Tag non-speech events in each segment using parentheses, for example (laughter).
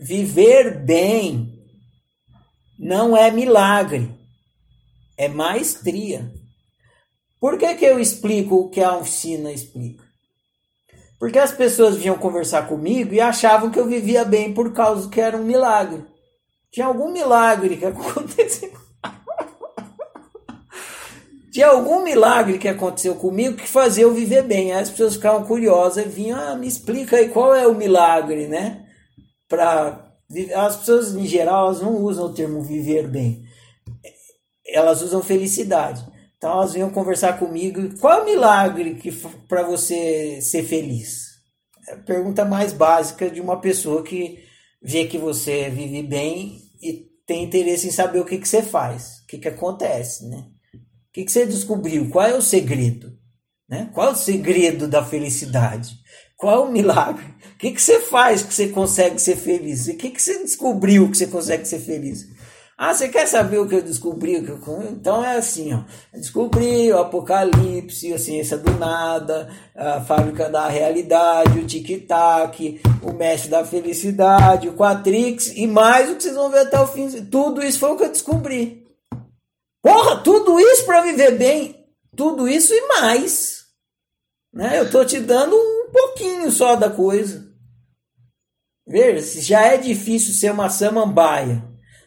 Viver bem não é milagre, é maestria. Por que, que eu explico o que a oficina explica? Porque as pessoas vinham conversar comigo e achavam que eu vivia bem por causa que era um milagre. Tinha algum milagre que (laughs) aconteceu. Tinha algum milagre que aconteceu comigo que fazia eu viver bem. Aí as pessoas ficavam curiosas e vinham, ah, me explica aí qual é o milagre, né? Pra, as pessoas, em geral, elas não usam o termo viver bem. Elas usam felicidade. Então elas vinham conversar comigo. Qual é o milagre que para você ser feliz? É a pergunta mais básica de uma pessoa que vê que você vive bem e tem interesse em saber o que, que você faz, o que, que acontece, né? O que, que você descobriu? Qual é o segredo? Né? Qual é o segredo da felicidade? Qual é o milagre? O que, que você faz que você consegue ser feliz? O que, que você descobriu que você consegue ser feliz? Ah, você quer saber o que eu descobri? Então é assim, ó. descobri o Apocalipse, a ciência do nada, a fábrica da realidade, o tic-tac, o mestre da felicidade, o Quatrix e mais o que vocês vão ver até o fim. Tudo isso foi o que eu descobri. Porra, tudo isso para viver bem, tudo isso e mais. Né? Eu tô te dando um pouquinho só da coisa. Veja, se já é difícil ser uma samambaia,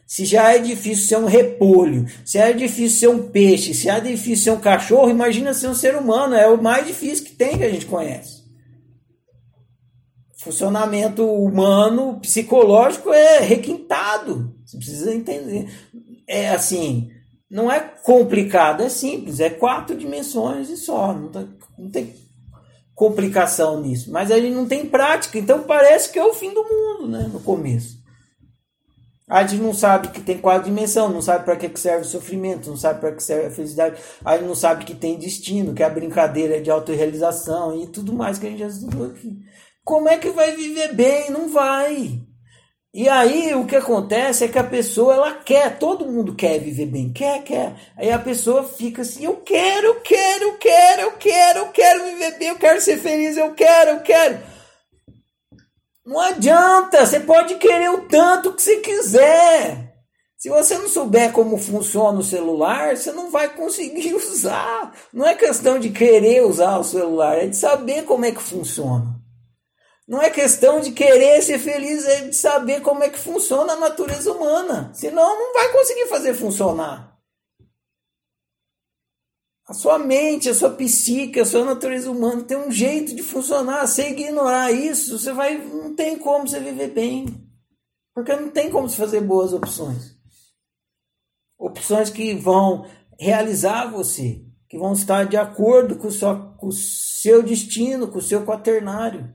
se já é difícil ser um repolho, se é difícil ser um peixe, se é difícil ser um cachorro, imagina ser um ser humano. É o mais difícil que tem que a gente conhece. Funcionamento humano, psicológico é requintado. Você precisa entender. É assim, não é complicado, é simples. É quatro dimensões e só. Não, tá, não tem complicação nisso. Mas a gente não tem prática, então parece que é o fim do mundo, né? No começo. A gente não sabe que tem quatro dimensões, não sabe para que serve o sofrimento, não sabe para que serve a felicidade, a gente não sabe que tem destino, que a brincadeira é de autorrealização e tudo mais que a gente já estudou aqui. Como é que vai viver bem? Não vai. E aí o que acontece é que a pessoa ela quer, todo mundo quer viver bem, quer, quer. Aí a pessoa fica assim, eu quero, eu quero, eu viver bem, eu quero ser feliz, eu quero, eu quero. Não adianta, você pode querer o tanto que você quiser. Se você não souber como funciona o celular, você não vai conseguir (laughs) usar. Não é questão de querer usar o celular, é de saber como é que funciona. Não é questão de querer ser feliz, é de saber como é que funciona a natureza humana. Senão não vai conseguir fazer funcionar. A sua mente, a sua psique, a sua natureza humana tem um jeito de funcionar. Se ignorar isso, você vai, não tem como você viver bem. Porque não tem como você fazer boas opções. Opções que vão realizar você, que vão estar de acordo com com o seu destino, com o seu quaternário.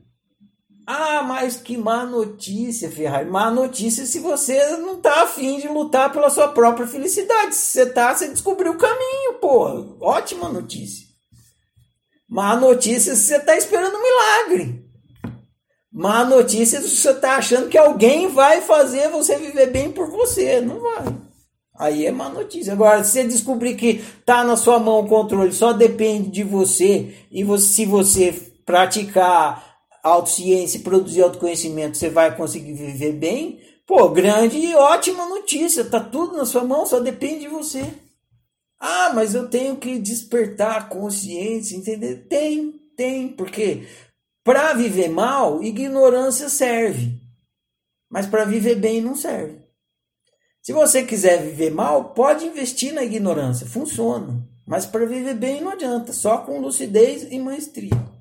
Ah, mas que má notícia, Ferrari. Má notícia se você não tá afim de lutar pela sua própria felicidade. Se você tá, você descobriu o caminho, pô. Ótima notícia. Má notícia se você tá esperando um milagre. Má notícia se você tá achando que alguém vai fazer você viver bem por você. Não vai. Aí é má notícia. Agora, se você descobrir que tá na sua mão o controle, só depende de você, e você, se você praticar autociência, produzir autoconhecimento, você vai conseguir viver bem, pô, grande e ótima notícia, tá tudo na sua mão, só depende de você. Ah, mas eu tenho que despertar a consciência, entender? Tem, tem, porque para viver mal, ignorância serve, mas para viver bem não serve. Se você quiser viver mal, pode investir na ignorância, funciona. Mas para viver bem não adianta, só com lucidez e maestria.